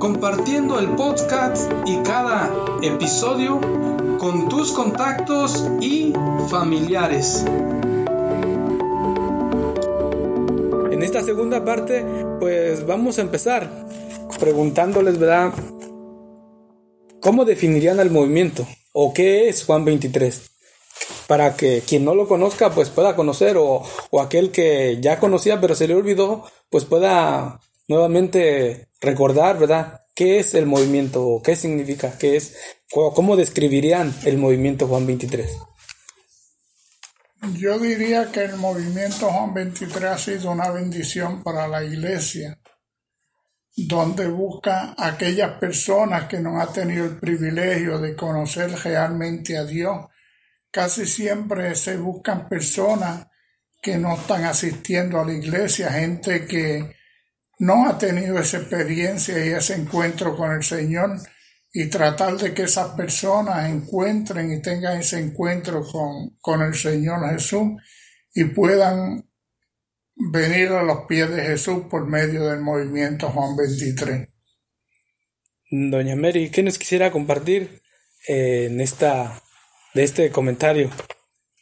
compartiendo el podcast y cada episodio con tus contactos y familiares. En esta segunda parte, pues vamos a empezar preguntándoles, ¿verdad? ¿Cómo definirían el movimiento? ¿O qué es Juan 23? Para que quien no lo conozca, pues pueda conocer, o, o aquel que ya conocía pero se le olvidó, pues pueda nuevamente recordar, ¿verdad? ¿Qué es el movimiento? ¿Qué significa? ¿Qué es? ¿Cómo describirían el movimiento Juan 23? Yo diría que el movimiento Juan 23 ha sido una bendición para la iglesia, donde busca aquellas personas que no han tenido el privilegio de conocer realmente a Dios. Casi siempre se buscan personas que no están asistiendo a la iglesia, gente que no ha tenido esa experiencia y ese encuentro con el Señor y tratar de que esas personas encuentren y tengan ese encuentro con, con el Señor Jesús y puedan venir a los pies de Jesús por medio del movimiento Juan 23. Doña Mary, ¿qué nos quisiera compartir eh, en esta de este comentario?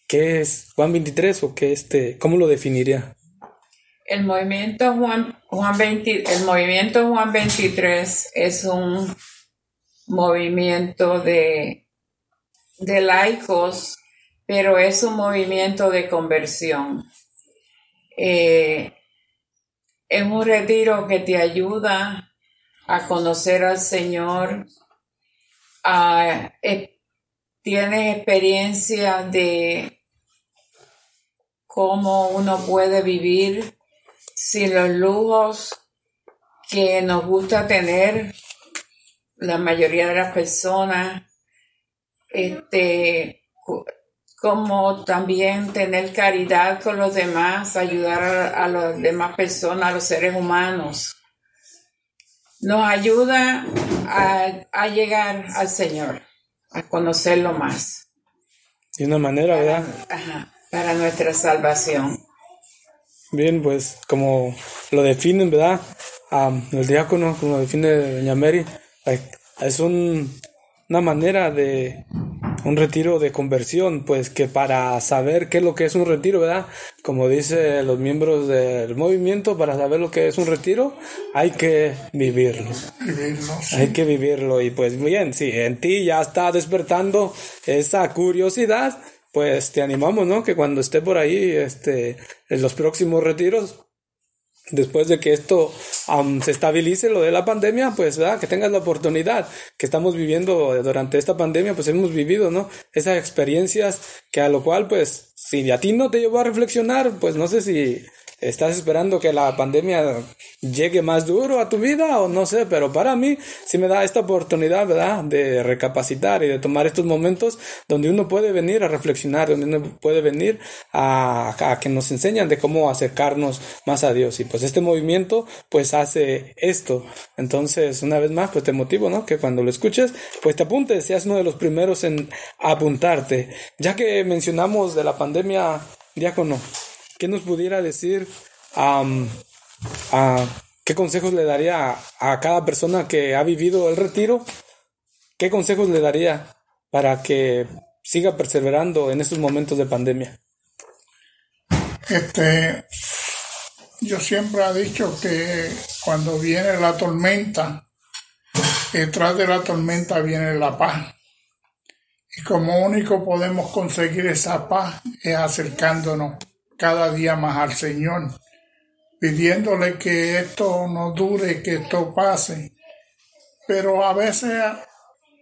¿Qué es Juan 23 o qué este, cómo lo definiría? El movimiento Juan, Juan el movimiento Juan 23 es un movimiento de, de laicos, pero es un movimiento de conversión. Eh, es un retiro que te ayuda a conocer al Señor, eh, tienes experiencia de cómo uno puede vivir sin los lujos que nos gusta tener la mayoría de las personas, este, como también tener caridad con los demás, ayudar a, a las demás personas, a los seres humanos. Nos ayuda a, a llegar al Señor, a conocerlo más. De una manera, ¿verdad? Ajá, para nuestra salvación. Bien, pues como lo definen, ¿verdad? el diácono, como lo define Doña Mary, es un, una manera de un retiro de conversión, pues que para saber qué es lo que es un retiro, ¿verdad? Como dicen los miembros del movimiento, para saber lo que es un retiro, hay que vivirlo. Hay que vivirlo. Y pues bien, si en ti ya está despertando esa curiosidad, pues te animamos, ¿no? Que cuando esté por ahí, este, en los próximos retiros, después de que esto se estabilice lo de la pandemia, pues ¿verdad? que tengas la oportunidad que estamos viviendo durante esta pandemia, pues hemos vivido, ¿no? Esas experiencias que a lo cual, pues, si a ti no te llevó a reflexionar, pues no sé si estás esperando que la pandemia llegue más duro a tu vida o no sé, pero para mí sí me da esta oportunidad, ¿verdad? De recapacitar y de tomar estos momentos donde uno puede venir a reflexionar, donde uno puede venir a, a que nos enseñan de cómo acercarnos más a Dios. Y pues este movimiento pues hace esto. Entonces, una vez más, pues te motivo, ¿no? Que cuando lo escuches, pues te apuntes, seas uno de los primeros en apuntarte. Ya que mencionamos de la pandemia, diácono, ¿Qué nos pudiera decir? ¿Qué consejos le daría a, cada persona que ha vivido el retiro? ¿Qué consejos le daría para que siga perseverando en estos momentos de pandemia? Este, yo siempre he dicho que cuando viene la tormenta, detrás de la tormenta viene la paz. Y como único podemos conseguir esa paz es acercándonos cada día más al Señor, pidiéndole que esto no dure, que esto pase. Pero a veces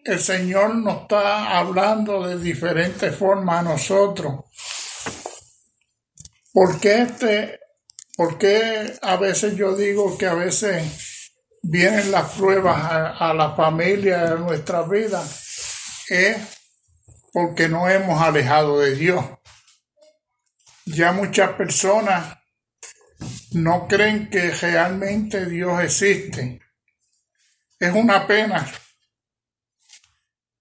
el Señor nos está hablando de diferentes formas a nosotros. ¿Por qué, este, por a veces yo digo que a veces vienen las pruebas a, a la familia, a nuestra vida? Es porque no hemos alejado de Dios. Ya muchas personas no creen que realmente Dios existe. Es una pena.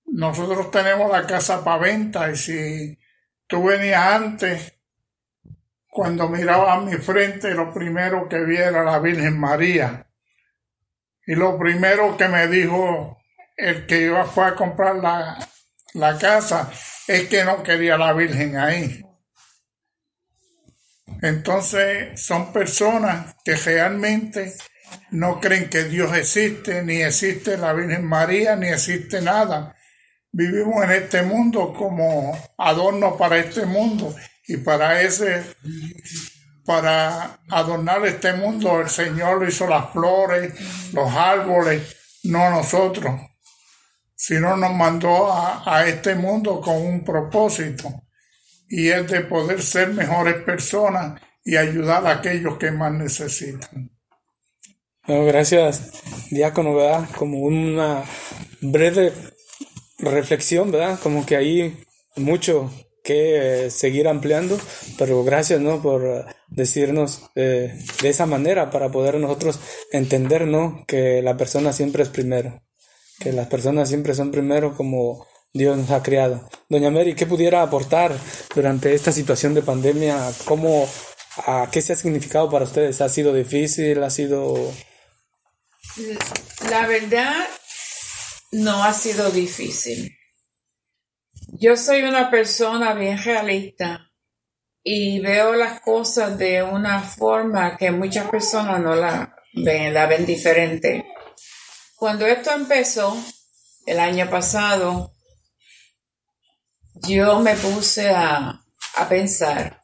Nosotros tenemos la casa para venta y si tú venías antes, cuando miraba a mi frente, lo primero que vi era la Virgen María. Y lo primero que me dijo el que iba a comprar la, la casa es que no quería la Virgen ahí. Entonces son personas que realmente no creen que Dios existe, ni existe la Virgen María, ni existe nada. Vivimos en este mundo como adorno para este mundo y para ese, para adornar este mundo el Señor hizo las flores, los árboles, no nosotros sino nos mandó a, este mundo con un propósito y es de poder ser mejores personas y ayudar a aquellos que más necesitan. gracias, diácono, ¿verdad? Como una breve reflexión, ¿verdad? Como que hay mucho que seguir ampliando, pero gracias, ¿no? Por decirnos eh, de esa manera para poder nosotros entender, ¿no? Que la persona siempre es primero que las personas siempre son primero como Dios nos ha creado. Doña Mary, ¿qué pudiera aportar durante esta situación de pandemia? ¿Cómo, a, qué se ha significado para ustedes? ¿Ha sido difícil? ¿Ha sido...? La verdad, no ha sido difícil. Yo soy una persona bien realista y veo las cosas de una forma que muchas personas no la ven, la ven diferente. Cuando esto empezó, el año pasado, yo me puse a, pensar,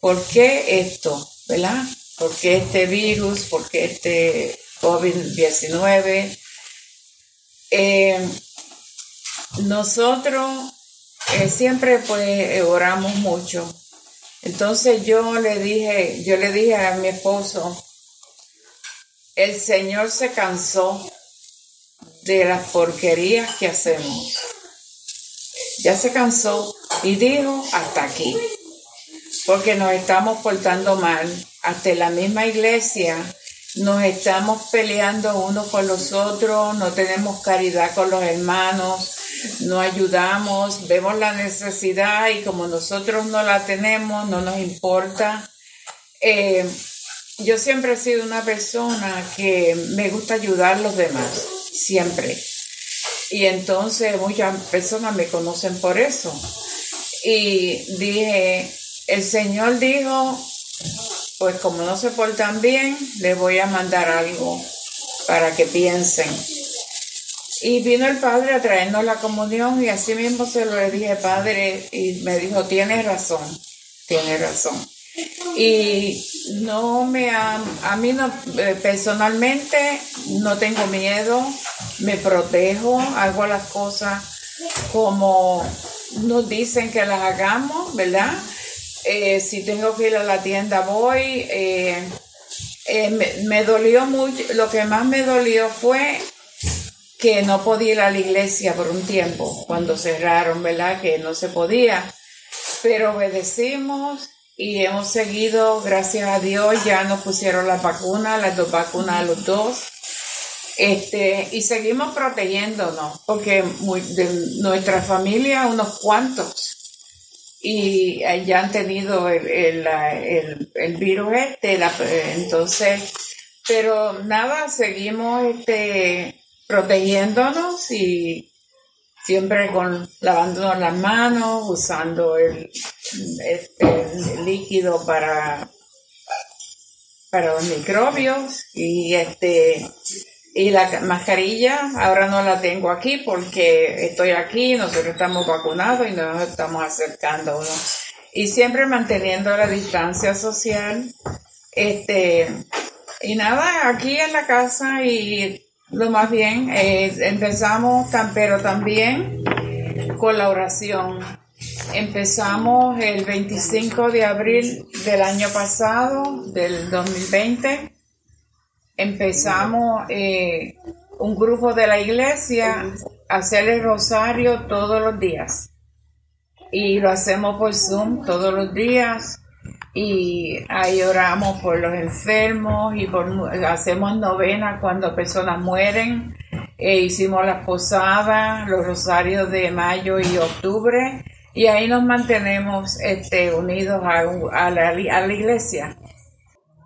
¿por qué esto? ¿Verdad? ¿Por qué este virus? ¿Por qué este COVID-19? Eh, nosotros eh, siempre pues oramos mucho. Entonces yo le dije, yo le dije a mi esposo, el Señor se cansó de las porquerías que hacemos. Ya se cansó y dijo hasta aquí, porque nos estamos portando mal. Hasta la misma iglesia nos estamos peleando unos con los otros, no tenemos caridad con los hermanos, no ayudamos, vemos la necesidad y como nosotros no la tenemos, no nos importa. Eh, yo siempre he sido una persona que me gusta ayudar a los demás, siempre. Y entonces muchas personas me conocen por eso. Y dije, el Señor dijo, pues como no se portan bien, les voy a mandar algo para que piensen. Y vino el Padre a traernos la comunión y así mismo se lo dije, Padre, y me dijo, tienes razón, tienes razón. Y no me a mí no, eh, personalmente no tengo miedo, me protejo, hago las cosas como nos dicen que las hagamos, ¿verdad? Eh, si tengo que ir a la tienda voy. Eh, me, me, dolió mucho, lo que más me dolió fue que no podía ir a la iglesia por un tiempo, cuando cerraron, ¿verdad? Que no se podía. Pero obedecimos y hemos seguido, gracias a Dios, ya nos pusieron la vacuna, las dos vacunas a los dos. Este, y seguimos protegiéndonos, porque de nuestra familia, unos cuantos, y ya han tenido el, el, el, virus este, entonces, pero nada, seguimos este, protegiéndonos y siempre con lavándonos las manos, usando el, este, líquido para, para los microbios y este Y la mascarilla ahora no la tengo aquí porque estoy aquí, nosotros estamos vacunados y nos estamos acercando. Y siempre manteniendo la distancia social. Este, y nada, aquí en la casa y lo más bien, eh, empezamos, pero también con la oración. Empezamos el 25 de abril del año pasado, del 2020 empezamos eh, un grupo de la iglesia a hacer el rosario todos los días. Y lo hacemos por Zoom todos los días. Y ahí oramos por los enfermos y por, hacemos novena cuando personas mueren. E hicimos las posadas, los rosarios de mayo y octubre. Y ahí nos mantenemos este, unidos a, la, a la iglesia.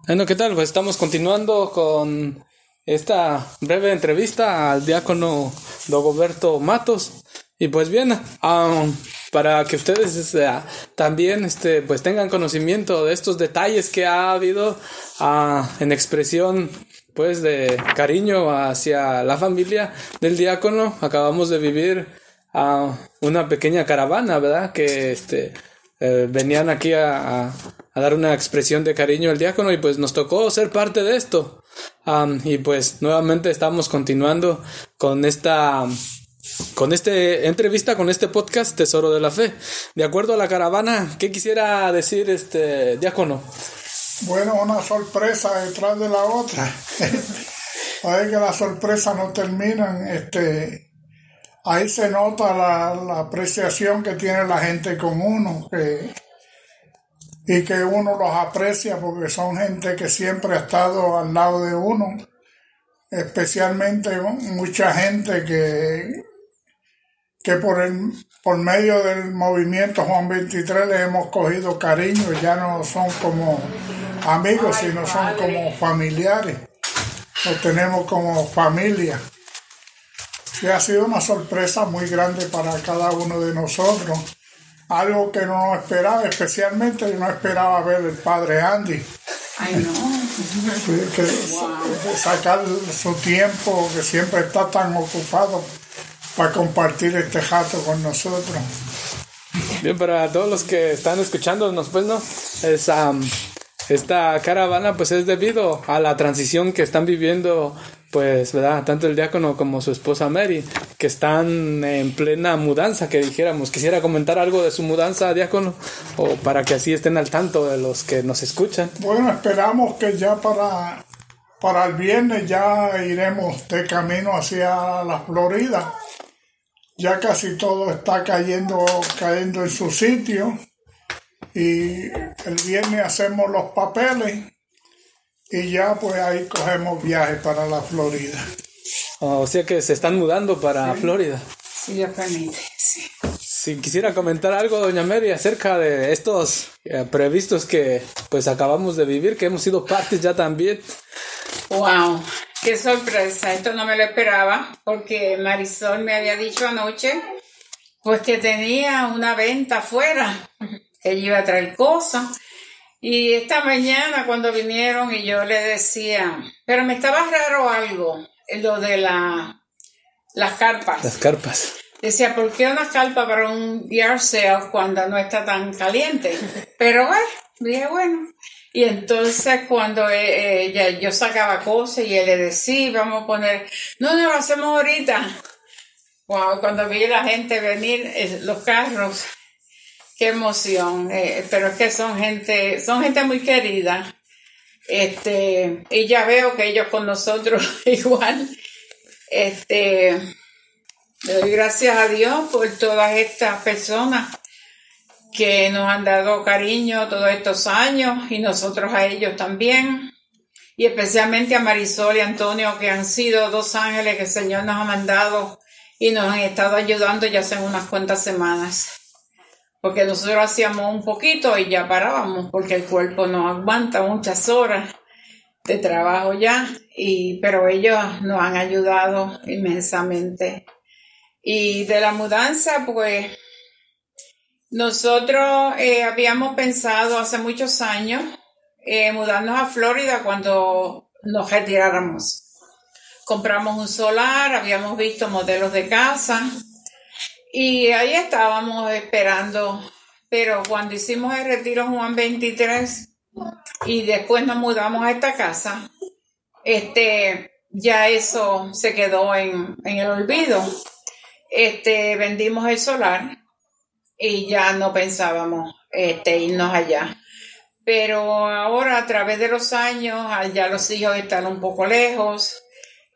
Bueno, ¿qué tal? Pues estamos continuando con esta breve entrevista al diácono Dogoberto Matos. Y pues bien, para que ustedes también este, pues tengan conocimiento de estos detalles que ha habido ah, en expresión pues de cariño hacia la familia del diácono, acabamos de vivir a una pequeña caravana, ¿verdad? Que este, eh, venían aquí a a dar una expresión de cariño al diácono y pues nos tocó ser parte de esto. y pues nuevamente estamos continuando con esta con este entrevista, con este podcast Tesoro de la Fe. De acuerdo a la caravana, ¿qué quisiera decir este diácono? Bueno, una sorpresa detrás de la otra. Hay que las sorpresas no terminan. Este, ahí se nota la, la apreciación que tiene la gente con uno, que y que uno los aprecia porque son gente que siempre ha estado al lado de uno, especialmente mucha gente que, que por, el, por medio del movimiento Juan 23 le hemos cogido cariño, ya no son como amigos, sino son como familiares, los tenemos como familia. Y ha sido una sorpresa muy grande para cada uno de nosotros algo que no esperaba, especialmente no esperaba ver el padre Andy. Ay, no. que sacar su tiempo, que siempre está tan ocupado, para compartir este jato con nosotros. Bien, para todos los que están escuchándonos, pues no, es, esta caravana pues es debido a la transición que están viviendo pues, ¿verdad? Tanto el diácono como su esposa Mary, que están en plena mudanza, que dijéramos. Quisiera comentar algo de su mudanza, diácono, o para que así estén al tanto de los que nos escuchan. Bueno, esperamos que ya para, para el viernes ya iremos de camino hacia la Florida. Ya casi todo está cayendo, cayendo en su sitio. Y el viernes hacemos los papeles y ya pues ahí cogemos viaje para la Florida. o sea que se están mudando para Florida. Sí, Dios permite, sí. Si quisiera comentar algo, doña Mary, acerca de estos eh, previstos que pues acabamos de vivir, que hemos sido partes ya también. ¡Wow! ¡Qué sorpresa! Esto no me lo esperaba, porque Marisol me había dicho anoche, pues que tenía una venta afuera, ella iba a traer cosas y esta mañana cuando vinieron y yo le decía, pero me estaba raro algo, lo de la, las carpas. Las carpas. Decía, ¿por qué una carpa para un yard sale cuando no está tan caliente? Pero bueno, dije, bueno. Y entonces cuando ella, eh, yo sacaba cosas y él le decía, vamos a poner, no, no, lo hacemos ahorita. Cuando vi a la gente venir, eh, los carros, qué emoción. Eh, pero es que son gente, son gente muy querida. Este, y ya veo que ellos con nosotros igual. Este, le doy gracias a Dios por todas estas personas que nos han dado cariño todos estos años y nosotros a ellos también. Y especialmente a Marisol y Antonio, que han sido dos ángeles que el Señor nos ha mandado y nos han estado ayudando ya hace unas cuantas semanas porque nosotros hacíamos un poquito y ya parábamos porque el cuerpo no aguanta muchas horas de trabajo ya y pero ellos nos han ayudado inmensamente y de la mudanza pues nosotros eh, habíamos pensado hace muchos años eh, mudarnos a Florida cuando nos retiráramos compramos un solar, habíamos visto modelos de casa y ahí estábamos esperando. Pero cuando hicimos el retiro Juan 23 y después nos mudamos a esta casa, este, ya eso se quedó en, en el olvido. Este, vendimos el solar y ya no pensábamos este, irnos allá. Pero ahora a través de los años, ya los hijos están un poco lejos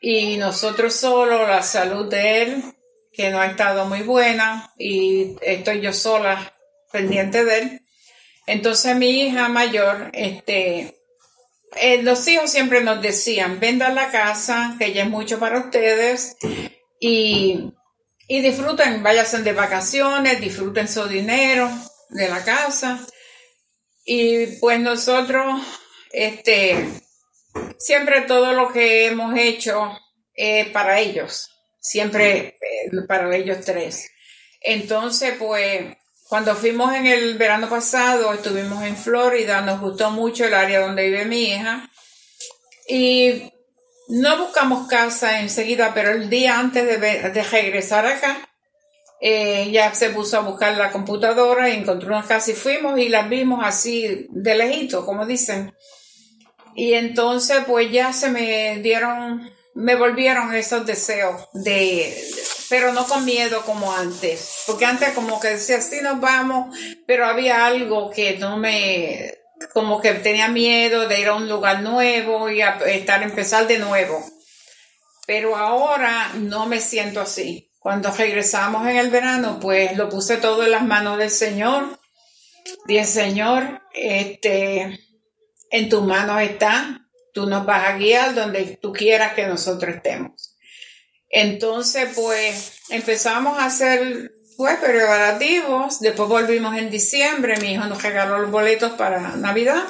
y nosotros solo, la salud de él, que no ha estado muy buena y estoy yo sola pendiente de él. Entonces mi hija mayor, este, eh, los hijos siempre nos decían, vendan la casa, que ya es mucho para ustedes y, y disfruten, váyanse de vacaciones, disfruten su dinero de la casa. Y pues nosotros, este, siempre todo lo que hemos hecho es para ellos, siempre eh, para ellos tres. Entonces, pues, cuando fuimos en el verano pasado, estuvimos en Florida, nos gustó mucho el área donde vive mi hija. Y no buscamos casa enseguida, pero el día antes de, regresar acá, eh, ya se puso a buscar la computadora y encontró una casa y fuimos y las vimos así de lejito, como dicen. Y entonces pues ya se me dieron, me volvieron esos deseos de, pero no con miedo como antes, porque antes como que decía, sí nos vamos, pero había algo que no me, como que tenía miedo de ir a un lugar nuevo y a estar, empezar de nuevo. Pero ahora no me siento así. Cuando regresamos en el verano, pues lo puse todo en las manos del Señor. Dije, Señor, este, en tus manos está, tú nos vas a guiar donde tú quieras que nosotros estemos. Entonces, pues empezamos a hacer pues preparativos, después volvimos en diciembre, mi hijo nos regaló los boletos para Navidad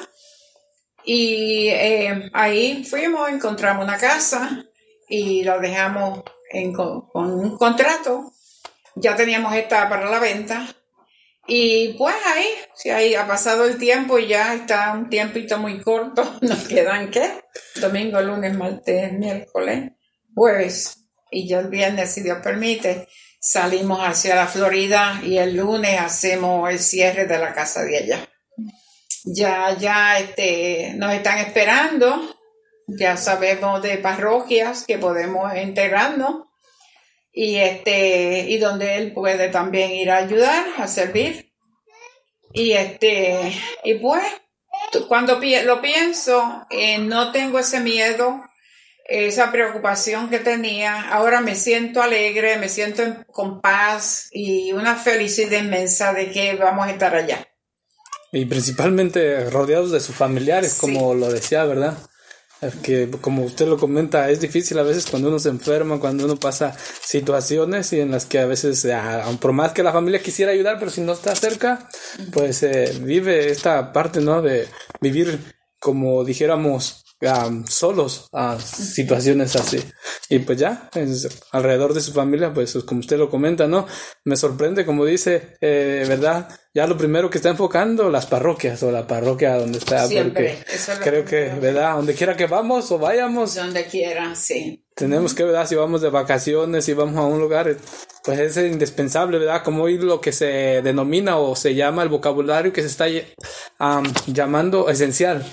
y eh, ahí fuimos, encontramos una casa y lo dejamos con, un contrato. Ya teníamos esta para la venta. Y pues ahí, si ahí ha pasado el tiempo y ya está un tiempito muy corto, nos quedan qué? Domingo, lunes, martes, miércoles, jueves y ya el viernes, si Dios permite, salimos hacia la Florida y el lunes hacemos el cierre de la casa de allá. Ya, ya, este, nos están esperando. Ya sabemos de parroquias que podemos integrarnos y este y donde él puede también ir a ayudar a servir. Y este y pues cuando lo pienso eh, no tengo ese miedo esa preocupación que tenía. Ahora me siento alegre me siento con paz y una felicidad inmensa de que vamos a estar allá. Y principalmente rodeados de sus familiares como lo decía verdad que como usted lo comenta, es difícil a veces cuando uno se enferma, cuando uno pasa situaciones y en las que a veces, por más que la familia quisiera ayudar, pero si no está cerca, pues eh, vive esta parte, ¿no? De vivir como dijéramos solos a situaciones así. Y pues ya, alrededor de su familia, pues como usted lo comenta, ¿no? Me sorprende, como dice, eh, ¿verdad? Ya lo primero que está enfocando, las parroquias o la parroquia donde está, porque creo que, ¿verdad? Donde quiera que vamos o vayamos. Donde quiera, sí. Tenemos que, ¿verdad? Si vamos de vacaciones, si vamos a un lugar, pues es indispensable, ¿verdad? Como oír lo que se denomina o se llama el vocabulario que se está llamando esencial.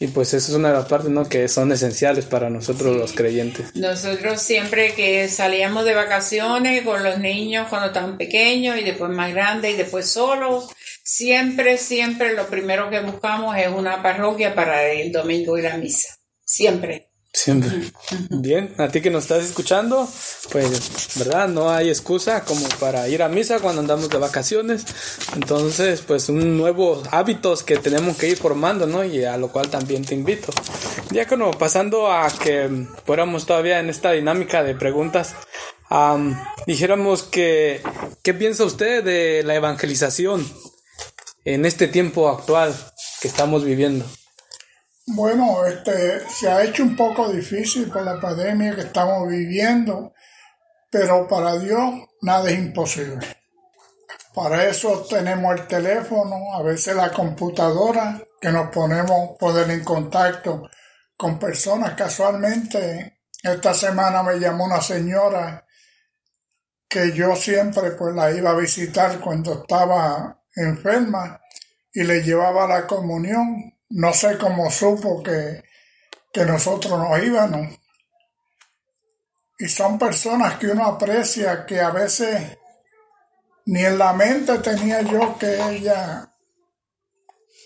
Y pues eso es una de las partes ¿no? que son esenciales para nosotros los creyentes. Nosotros siempre que salíamos de vacaciones con los niños cuando estaban pequeños y después más grandes y después solos, siempre, siempre lo primero que buscamos es una parroquia para el domingo y la misa. Siempre. Siempre. Bien, a ti que nos estás escuchando, pues, ¿verdad? No hay excusa como para ir a misa cuando andamos de vacaciones. Entonces, pues, un nuevo hábitos que tenemos que ir formando, ¿no? Y a lo cual también te invito. Ya como pasando a que fuéramos todavía en esta dinámica de preguntas, dijéramos que, ¿qué piensa usted de la evangelización en este tiempo actual que estamos viviendo? Bueno, este, se ha hecho un poco difícil por la pandemia que estamos viviendo, pero para Dios nada es imposible. Para eso tenemos el teléfono, a veces la computadora, que nos ponemos poder en contacto con personas casualmente esta semana me llamó una señora que yo siempre pues la iba a visitar cuando estaba enferma y le llevaba la comunión. No sé cómo supo que, que nosotros nos íbamos. Y son personas que uno aprecia que a veces ni en la mente tenía yo que ella,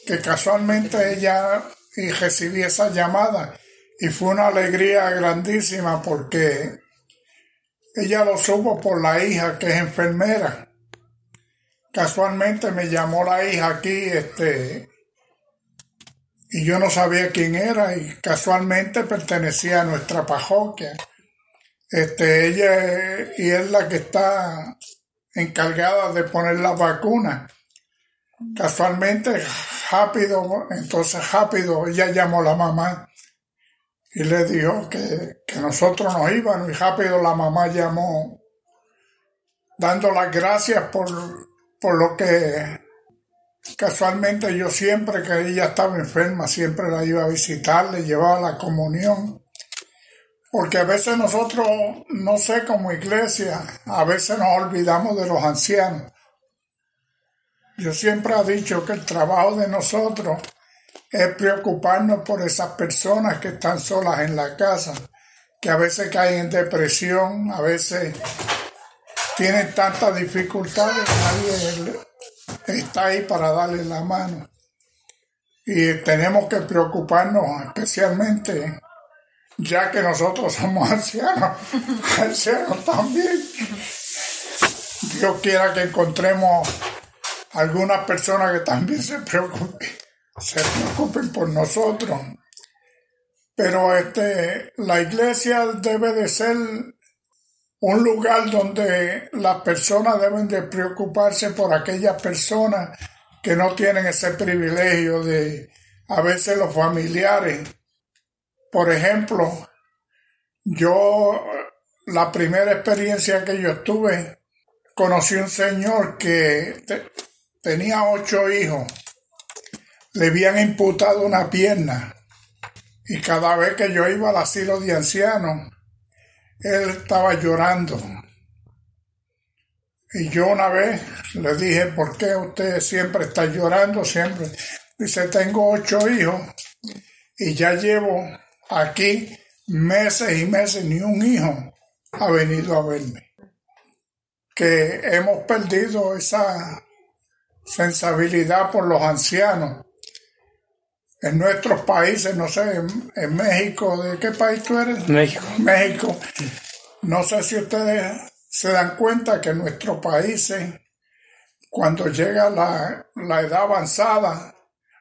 que casualmente ella y recibí esa llamada y fue una alegría grandísima porque ella lo supo por la hija que es enfermera. Casualmente me llamó la hija aquí, este, y yo no sabía quién era y casualmente pertenecía a nuestra parroquia. Este, ella y es la que está encargada de poner la vacuna. Casualmente, rápido, entonces rápido, ella llamó a la mamá y le dijo que, que nosotros nos íbamos y rápido la mamá llamó dando las gracias por, por lo que casualmente yo siempre que ella estaba enferma, siempre la iba a visitar, le llevaba la comunión. Porque a veces nosotros, no sé, como iglesia, a veces nos olvidamos de los ancianos. Yo siempre he dicho que el trabajo de nosotros es preocuparnos por esas personas que están solas en la casa, que a veces caen en depresión, a veces tienen tantas dificultades, nadie está ahí para darle la mano. Y tenemos que preocuparnos especialmente ya que nosotros somos ancianos, ancianos también. Dios quiera que encontremos algunas personas que también se preocupen, se preocupen por nosotros. Pero este, la iglesia debe de ser un lugar donde las personas deben de preocuparse por aquellas personas que no tienen ese privilegio de a veces los familiares. Por ejemplo, yo, la primera experiencia que yo tuve, conocí un señor que tenía ocho hijos, le habían imputado una pierna y cada vez que yo iba al asilo de ancianos, él estaba llorando. Y yo una vez le dije, ¿por qué usted siempre está llorando? Siempre. Dice, tengo ocho hijos y ya llevo Aquí meses y meses ni un hijo ha venido a verme. Que hemos perdido esa sensibilidad por los ancianos. En nuestros países, no sé, en, México, ¿de qué país tú eres? México. México. No sé si ustedes se dan cuenta que en nuestros países, cuando llega la, la edad avanzada,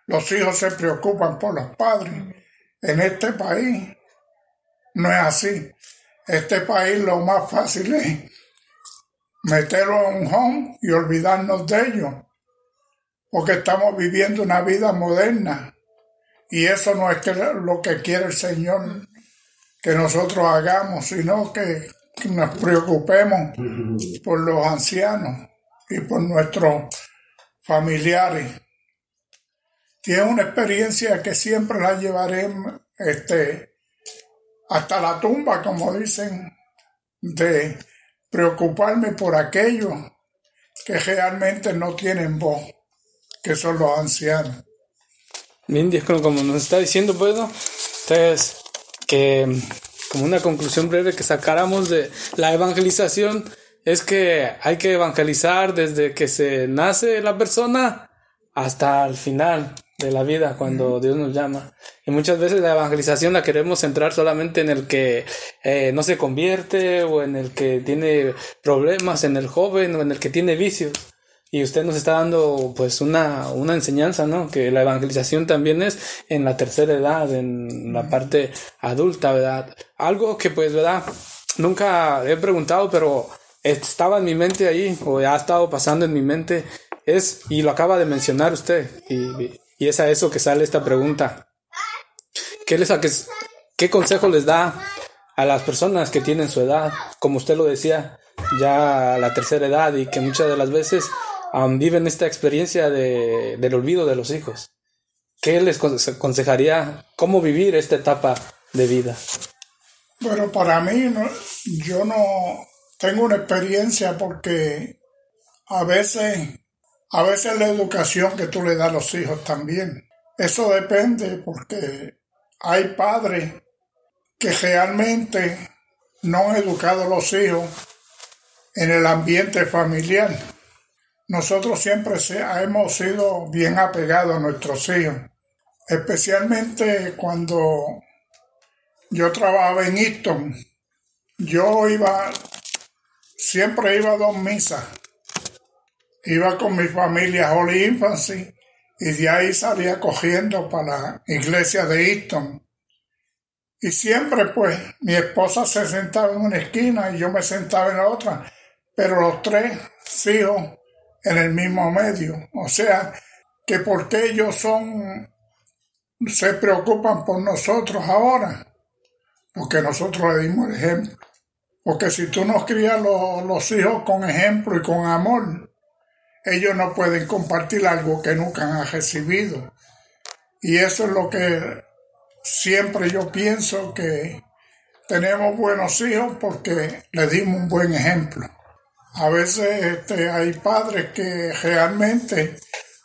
los hijos se preocupan por los padres en este país no es así. Este país lo más fácil es meterlo en un home y olvidarnos de ellos. Porque estamos viviendo una vida moderna. Y eso no es lo que quiere el Señor que nosotros hagamos, sino que, que nos preocupemos por los ancianos y por nuestros familiares tiene una experiencia que siempre la llevaré este, hasta la tumba, como dicen, de preocuparme por aquellos que realmente no tienen voz, que son los ancianos. Bien, Dios, como nos está diciendo, pues, Entonces, que como una conclusión breve que sacáramos de la evangelización es que hay que evangelizar desde que se nace la persona hasta el final de la vida cuando Dios nos llama. Y muchas veces la evangelización la queremos centrar solamente en el que eh, no se convierte o en el que tiene problemas, en el joven o en el que tiene vicios. Y usted nos está dando pues una, una enseñanza, ¿no? Que la evangelización también es en la tercera edad, en la parte adulta, ¿verdad? Algo que pues, ¿verdad? Nunca he preguntado, pero estaba en mi mente ahí, o ha estado pasando en mi mente, es, y lo acaba de mencionar usted, y, y es a eso que sale esta pregunta. ¿Qué, les, qué, qué consejo les da a las personas que tienen su edad, como usted lo decía, ya a la tercera edad y que muchas de las veces viven esta experiencia de, del olvido de los hijos? ¿Qué les aconsejaría cómo vivir esta etapa de vida? Pero para mí, yo no tengo una experiencia porque a veces, a veces la educación que tú le das a los hijos también. Eso depende porque hay padres que realmente no han educado a los hijos en el ambiente familiar. Nosotros siempre hemos sido bien apegados a nuestros hijos, especialmente cuando yo trabajaba en Easton. Yo iba, siempre iba a dos misas. Iba con mi familia Holy Infancy y de ahí salía cogiendo para la iglesia de Easton. Y siempre pues mi esposa se sentaba en una esquina y yo me sentaba en la otra, pero los tres hijos en el mismo medio. O sea, que porque ellos son, se preocupan por nosotros ahora, porque nosotros le dimos el ejemplo. Porque si tú no crías los, los hijos con ejemplo y con amor, ellos no pueden compartir algo que nunca han recibido. Y eso es lo que siempre yo pienso que tenemos buenos hijos porque le dimos un buen ejemplo. A veces este, hay padres que realmente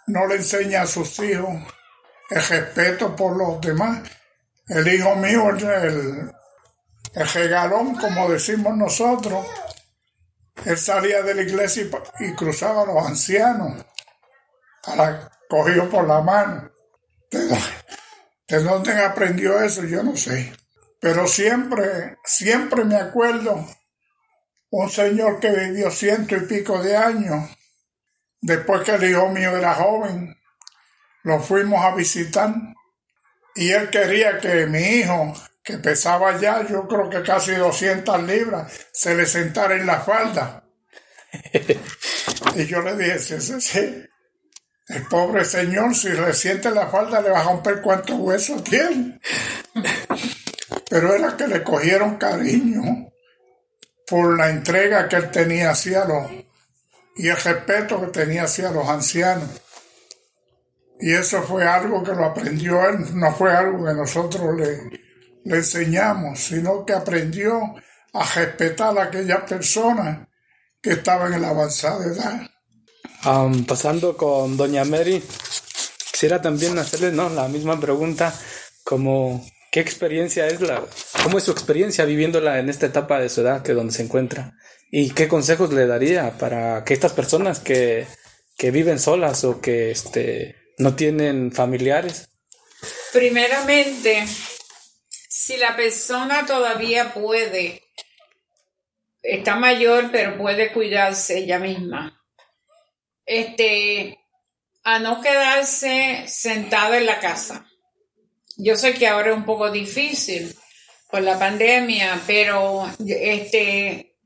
no le enseñan a sus hijos el respeto por los demás. El hijo mío, el, el, regalón, como decimos nosotros, él salía de la iglesia y, cruzaba a los ancianos, para, cogido por la mano. ¿De, dónde aprendió eso? Yo no sé. Pero siempre, siempre me acuerdo un señor que vivió ciento y pico de años. Después que el hijo mío era joven, lo fuimos a visitar y él quería que mi hijo que pesaba ya, yo creo que casi 200 libras, se le sentara en la falda. y yo le dije, sí, sí, sí. El pobre señor, si le siente la falda, le va a romper cuántos huesos tiene. Pero era que le cogieron cariño por la entrega que él tenía hacia los y el respeto que tenía hacia los ancianos. Y eso fue algo que lo aprendió él, no fue algo que nosotros le, le enseñamos, sino que aprendió a respetar a aquellas personas que estaban en la avanzada edad. pasando con Doña Mary, quisiera también hacerle ¿no? la misma pregunta, como qué experiencia es la, cómo es su experiencia viviéndola en esta etapa de su edad que donde se encuentra y qué consejos le daría para que estas personas que, que viven solas o que este, no tienen familiares. Primeramente, si la persona todavía puede, está mayor, pero puede cuidarse ella misma, este, a no quedarse sentada en la casa. Yo sé que ahora es un poco difícil por la pandemia, pero este,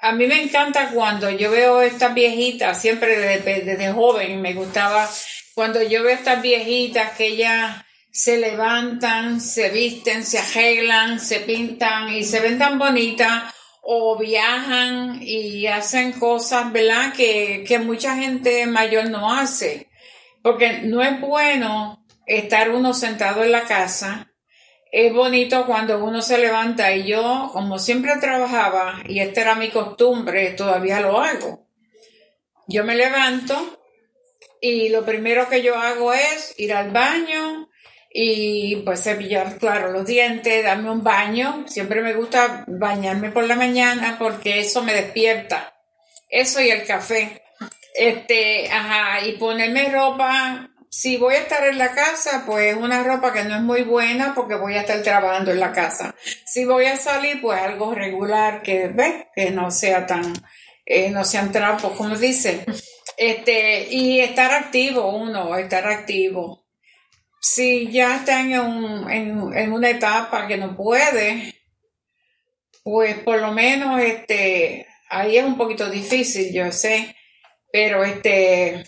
a mí me encanta cuando yo veo estas viejitas, siempre desde, desde joven me gustaba, cuando yo veo estas viejitas que ya se levantan, se visten, se arreglan, se pintan y se ven tan bonitas o viajan y hacen cosas, ¿verdad? Que, que mucha gente mayor no hace. Porque no es bueno estar uno sentado en la casa. Es bonito cuando uno se levanta y yo, como siempre trabajaba, y esta era mi costumbre, todavía lo hago. Yo me levanto y lo primero que yo hago es ir al baño, y pues cepillar, claro, los dientes, darme un baño. Siempre me gusta bañarme por la mañana porque eso me despierta. Eso y el café. Este, ajá, y ponerme ropa. Si voy a estar en la casa, pues una ropa que no es muy buena porque voy a estar trabajando en la casa. Si voy a salir, pues algo regular que, ve Que no sea tan, eh, no sean trapos, como dice. Este, y estar activo uno, estar activo si ya están en, una etapa que no puede, pues por lo menos este, ahí es un poquito difícil, yo sé, pero este,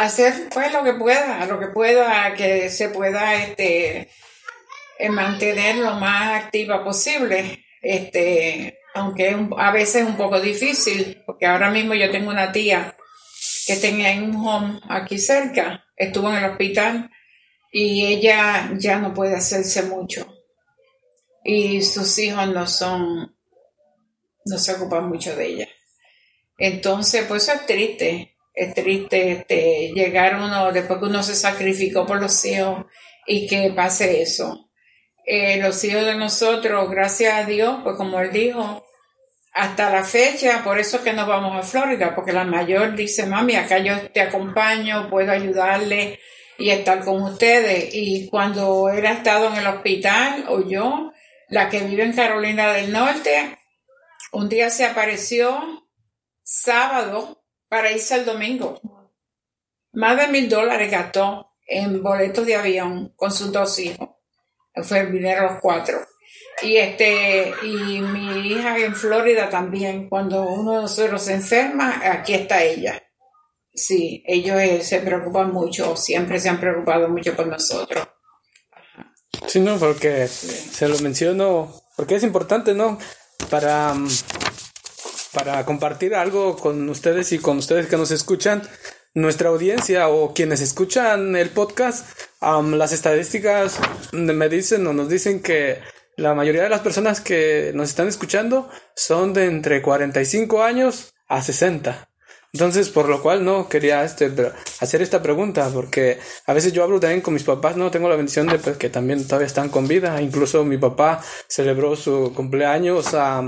hacer pues lo que pueda, lo que pueda, que se pueda este, eh, mantener lo más activa posible, este, aunque a veces es un poco difícil, porque ahora mismo yo tengo una tía que tenía en un home aquí cerca, estuvo en el hospital y ella ya no puede hacerse mucho. y sus hijos no son, no se ocupan mucho de ella. Entonces, pues eso es triste, es triste este, llegar uno, después que uno se sacrificó por los hijos y que pase eso. Eh, los hijos de nosotros, gracias a Dios, pues como él dijo, hasta la fecha, por eso es que nos vamos a Florida, porque la mayor dice, mami, acá yo te acompaño, puedo ayudarle y estar con ustedes. Y cuando él ha estado en el hospital, o yo, la que vive en Carolina del Norte, un día se apareció sábado para irse el domingo. Más de mil dólares gastó en boletos de avión con sus dos hijos. Fue dinero los cuatro. Y este, y mi hija en Florida también, cuando uno de nosotros se enferma, aquí está ella. Sí, ellos eh, se preocupan mucho, siempre se han preocupado mucho por nosotros. Sí, no, porque se lo menciono, porque es importante, ¿no? Para mm, para compartir algo con ustedes y con ustedes que nos escuchan, nuestra audiencia o quienes escuchan el podcast, las estadísticas me dicen o nos dicen que la mayoría de las personas que nos están escuchando son de entre 45 años a 60. Entonces, por lo cual no quería este, hacer esta pregunta, porque a veces yo hablo también con mis papás, no tengo la bendición de pues, que también todavía están con vida. Incluso mi papá celebró su cumpleaños a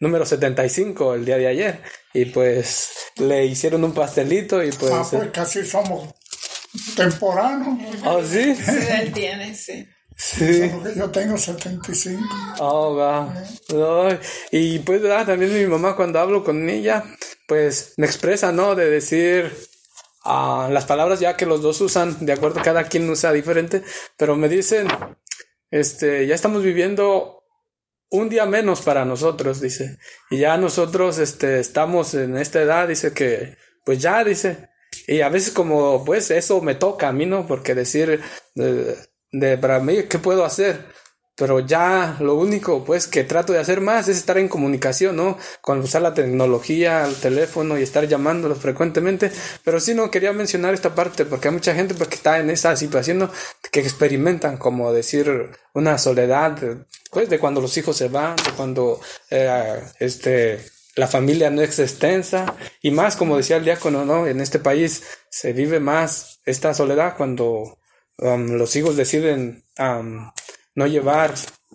número 75 el día de ayer y pues le hicieron un pastelito y pues... Ah, pues casi somos temporanos. ¿Oh, sí? Sí, entiende, sí. Sí. yo tengo 75. Oh, wow. Y pues, también mi mamá cuando hablo con ella, pues me expresa, ¿no? De decir uh, las palabras ya que los dos usan, de acuerdo, cada quien usa diferente, pero me dicen, este, ya estamos viviendo un día menos para nosotros, dice. Y ya nosotros, este, estamos en esta edad, dice que, pues ya, dice. Y a veces como, pues eso me toca a mí, ¿no? Porque decir, eh, de para mí, ¿qué puedo hacer? Pero ya lo único pues que trato de hacer más es estar en comunicación, ¿no? Con usar la tecnología, el teléfono y estar llamándolos frecuentemente. Pero sí no quería mencionar esta parte porque hay mucha gente pues, que está en esa situación, Que experimentan como decir una soledad, pues de cuando los hijos se van, de cuando eh, este la familia no es extensa y más como decía el diácono, ¿no? En este país se vive más esta soledad cuando Um, los hijos deciden um, no llevar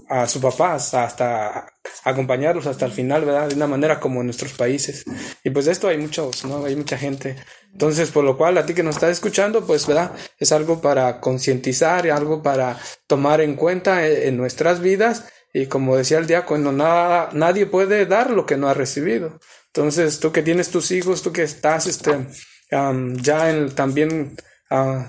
a sus papás hasta acompañarlos hasta el final, ¿verdad? De una manera como en nuestros países. Y pues de esto hay muchos, ¿no? Hay mucha gente. Entonces, por lo cual a ti que nos estás escuchando, pues, ¿verdad? Es algo para concientizar, algo para tomar en cuenta en, nuestras vidas. Y como decía el diácono, nada, nadie puede dar lo que no ha recibido. Entonces, tú que tienes tus hijos, tú que estás este, um, ya en, también uh,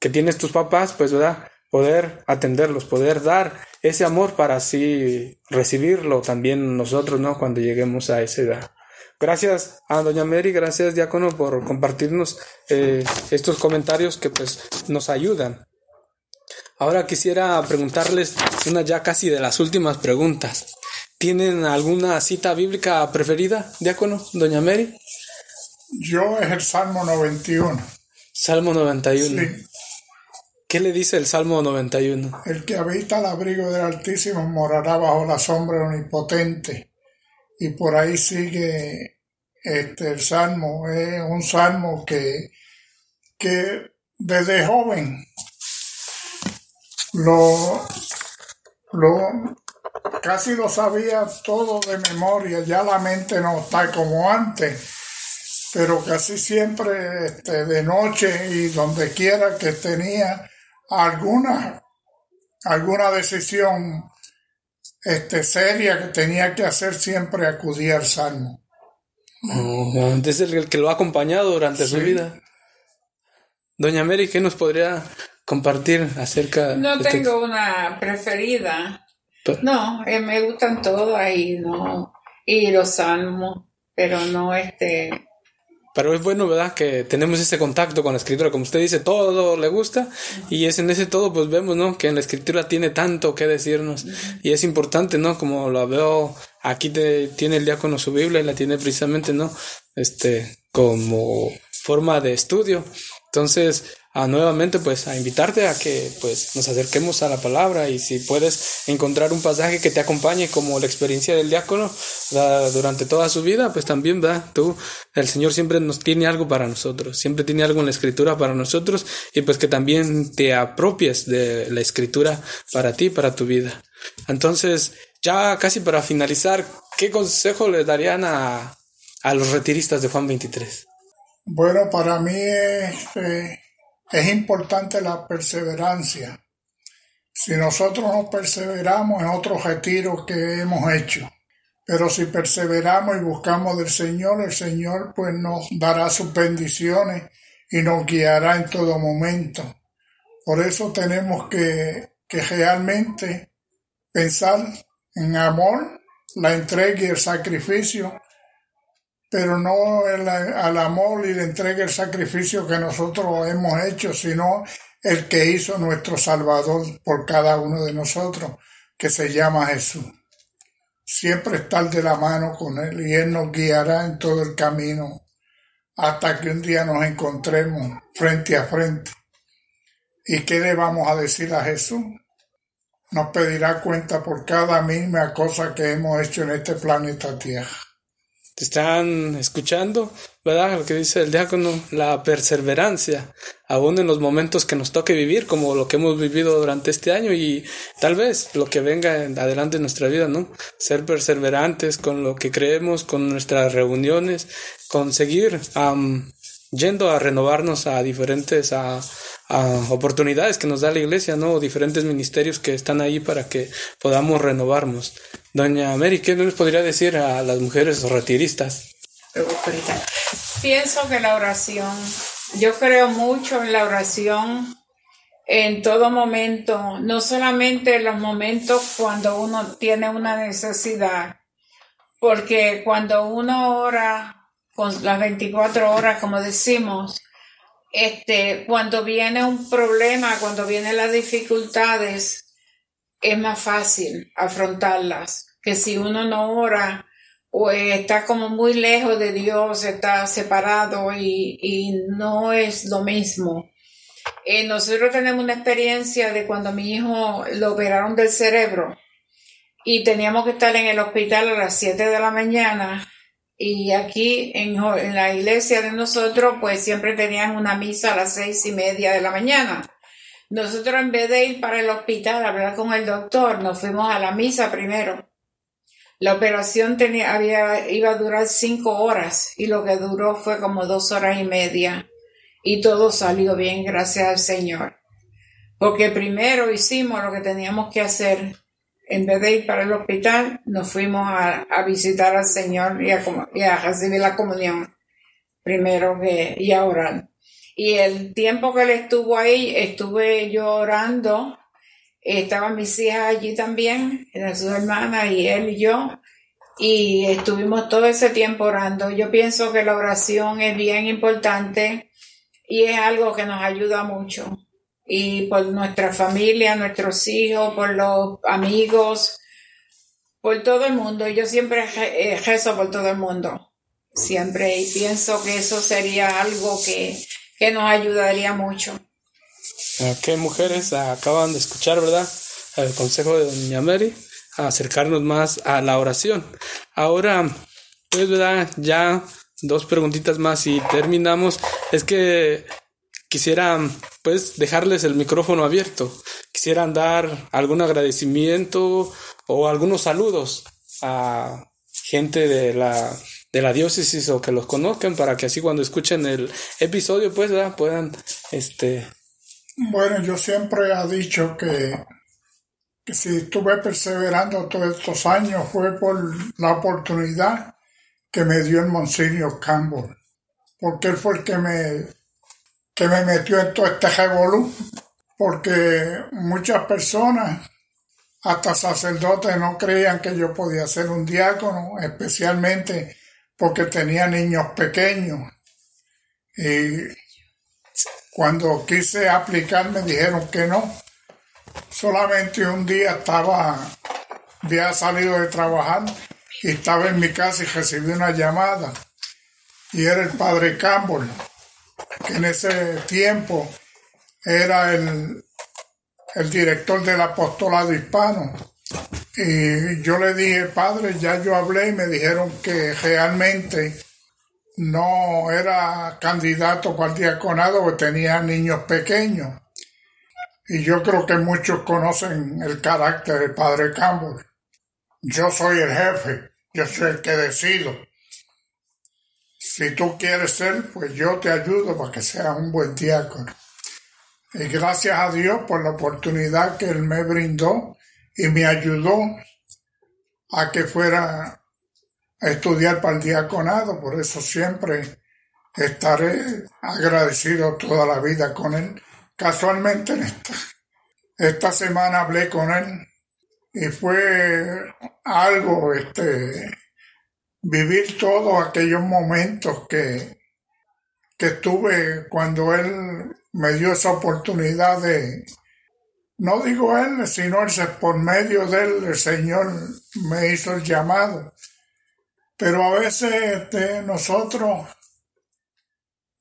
que tienes tus papás, pues, ¿verdad? Poder atenderlos, poder dar ese amor para así recibirlo también nosotros, ¿no? Cuando lleguemos a esa edad. Gracias a Doña Mary, gracias Diácono por compartirnos eh, estos comentarios que pues nos ayudan. Ahora quisiera preguntarles una ya casi de las últimas preguntas. ¿Tienen alguna cita bíblica preferida, Diácono, Doña Mary? Yo es el Salmo 91. Salmo 91. Sí. ¿Qué le dice el Salmo 91? El que habita al abrigo del Altísimo morará bajo la sombra omnipotente. Y por ahí sigue este, el Salmo. Es un Salmo que, que desde joven lo, lo casi lo sabía todo de memoria. Ya la mente no está como antes pero casi siempre este, de noche y donde quiera que tenía alguna, alguna decisión este, seria que tenía que hacer, siempre acudía al Salmo. Oh, es el que lo ha acompañado durante su vida. Doña Mary, ¿qué nos podría compartir acerca? No este tengo una preferida. no, eh, me gustan todas y no y los salmos, pero no este pero es bueno, ¿verdad? Que tenemos ese contacto con la escritura. Como usted dice, todo le gusta. Y es en ese todo, pues vemos, ¿no? Que en la escritura tiene tanto que decirnos. Y es importante, ¿no? Como lo veo, aquí te, tiene el diácono su Biblia y la tiene precisamente, ¿no? Este, como forma de estudio. Entonces, a nuevamente pues a invitarte a que pues nos acerquemos a la palabra y si puedes encontrar un pasaje que te acompañe como la experiencia del diácono durante toda su vida, pues también va, tú, el Señor siempre nos tiene algo para nosotros, siempre tiene algo en la escritura para nosotros y pues que también te apropies de la escritura para ti, para tu vida. Entonces, ya casi para finalizar, ¿qué consejo le darían a, a los retiristas de Juan 23? Bueno, para mí eh, es importante la perseverancia. Si nosotros no perseveramos en otros retiros que hemos hecho, pero si perseveramos y buscamos del Señor, el Señor pues nos dará sus bendiciones y nos guiará en todo momento. Por eso tenemos que, que realmente pensar en amor, la entrega y el sacrificio, pero no al amor y la entrega el sacrificio que nosotros hemos hecho, sino el que hizo nuestro Salvador por cada uno de nosotros, que se llama Jesús. Siempre estar de la mano con Él y Él nos guiará en todo el camino hasta que un día nos encontremos frente a frente. ¿Y qué le vamos a decir a Jesús? nos pedirá cuenta por cada misma cosa que hemos hecho en este planeta Tierra. Te están escuchando, ¿verdad? Lo que dice el diácono, la perseverancia, aún en los momentos que nos toque vivir, como lo que hemos vivido durante este año y tal vez lo que venga adelante en nuestra vida, ¿no? Ser perseverantes con lo que creemos, con nuestras reuniones, conseguir yendo a renovarnos a diferentes a, oportunidades que nos da la iglesia, ¿no? Diferentes ministerios que están ahí para que podamos renovarnos. Doña Mary, ¿qué les podría decir a las mujeres retiristas? Pienso que la oración, yo creo mucho en la oración en todo momento, no solamente en los momentos cuando uno tiene una necesidad, porque cuando uno ora con las 24 horas, como decimos, este, cuando viene un problema, cuando vienen las dificultades, es más fácil afrontarlas que si uno no ora o está como muy lejos de Dios, está separado y, no es lo mismo. Eh, nosotros tenemos una experiencia de cuando mi hijo lo operaron del cerebro y teníamos que estar en el hospital a las 7 de la mañana y aquí en, la iglesia de nosotros, pues siempre tenían una misa a las seis y media de la mañana. Nosotros en vez de ir para el hospital a hablar con el doctor, nos fuimos a la misa primero. La operación tenía, había, iba a durar cinco horas y lo que duró fue como dos horas y media. Y todo salió bien, gracias al Señor. Porque primero hicimos lo que teníamos que hacer en vez de ir para el hospital, nos fuimos a, visitar al Señor y a, recibir la comunión primero que, y a orar. Y el tiempo que él estuvo ahí, estuve yo orando. Estaban mis hijas allí también, eran sus hermanas y él y yo. Y estuvimos todo ese tiempo orando. Yo pienso que la oración es bien importante y es algo que nos ayuda mucho y por nuestra familia, nuestros hijos, por los amigos, por todo el mundo. Yo siempre eh, rezo por todo el mundo, siempre, y pienso que eso sería algo que, nos ayudaría mucho. ¿Qué mujeres acaban de escuchar, verdad? El consejo de Doña Mary, acercarnos más a la oración. Ahora, pues, ¿verdad? Ya dos preguntitas más y terminamos. Es que quisiera pues dejarles el micrófono abierto. Quisieran dar algún agradecimiento o algunos saludos a gente de la, de la diócesis o que los conozcan para que así cuando escuchen el episodio pues puedan este bueno yo siempre he dicho que, que si estuve perseverando todos estos años fue por la oportunidad que me dio el Monseñor Campbell porque él fue el que me que me metió en todo este revolú, porque muchas personas, hasta sacerdotes, no creían que yo podía ser un diácono, especialmente porque tenía niños pequeños. Y cuando quise aplicar me dijeron que no. Solamente un día estaba, había salido de trabajar y estaba en mi casa y recibí una llamada. Y era el padre Campbell que en ese tiempo era el, el director del apostolado hispano. Y yo le dije, padre, ya yo hablé y me dijeron que realmente no era candidato para el diaconado porque tenía niños pequeños. Y yo creo que muchos conocen el carácter del padre Campbell. Yo soy el jefe, yo soy el que decido. Si tú quieres ser, pues yo te ayudo para que seas un buen diácono. Y gracias a Dios por la oportunidad que Él me brindó y me ayudó a que fuera a estudiar para el diaconado. Por eso siempre estaré agradecido toda la vida con Él. Casualmente esta, esta semana hablé con Él y fue algo, este, vivir todos aquellos momentos que, que tuve cuando Él me dio esa oportunidad de, no digo él, sino por medio de él el Señor me hizo el llamado. Pero a veces este, nosotros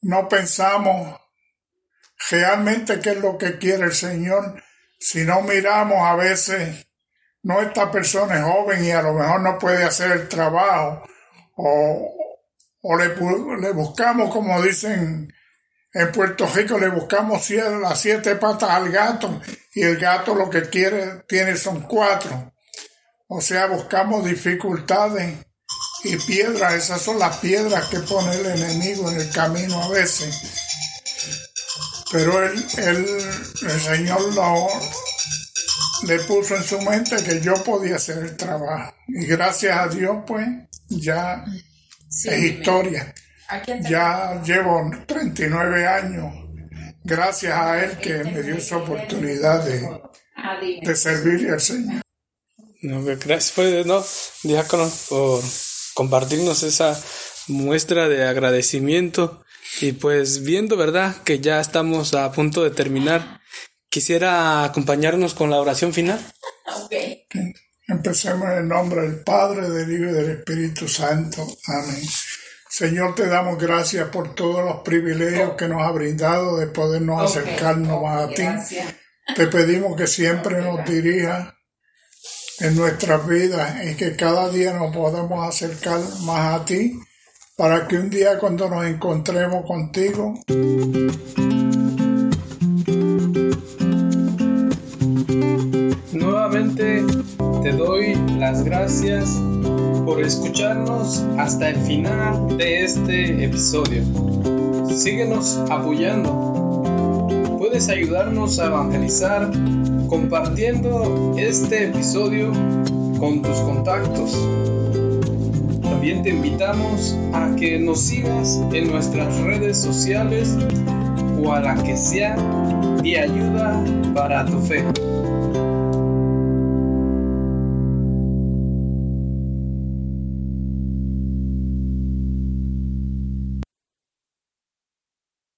no pensamos realmente qué es lo que quiere el Señor. Si no miramos a veces, no esta persona es joven y a lo mejor no puede hacer el trabajo o, o le, le buscamos, como dicen en Puerto Rico le buscamos las siete patas al gato y el gato lo que quiere tiene son cuatro. O sea, buscamos dificultades y piedras. Esas son las piedras que pone el enemigo en el camino a veces. Pero él, el Señor lo, le puso en su mente que yo podía hacer el trabajo. Y gracias a Dios, pues, ya es historia. Ya llevo 39 años, gracias a Él que me dio esa oportunidad de, de servirle al Señor. gracias, pues, no, diácono, por compartirnos esa muestra de agradecimiento. Y pues viendo, ¿verdad? Que ya estamos a punto de terminar. Quisiera acompañarnos con la oración final. Empecemos en el nombre del Padre, del Hijo y del Espíritu Santo. Amén. Señor, te damos gracias por todos los privilegios que nos ha brindado de podernos acercarnos más a ti. Te pedimos que siempre nos dirija en nuestras vidas y que cada día nos podamos acercar más a ti para que un día cuando nos encontremos contigo te doy las gracias por escucharnos hasta el final de este episodio. Síguenos apoyando. Puedes ayudarnos a evangelizar compartiendo este episodio con tus contactos. También te invitamos a que nos sigas en nuestras redes sociales o a la que sea de ayuda para tu fe.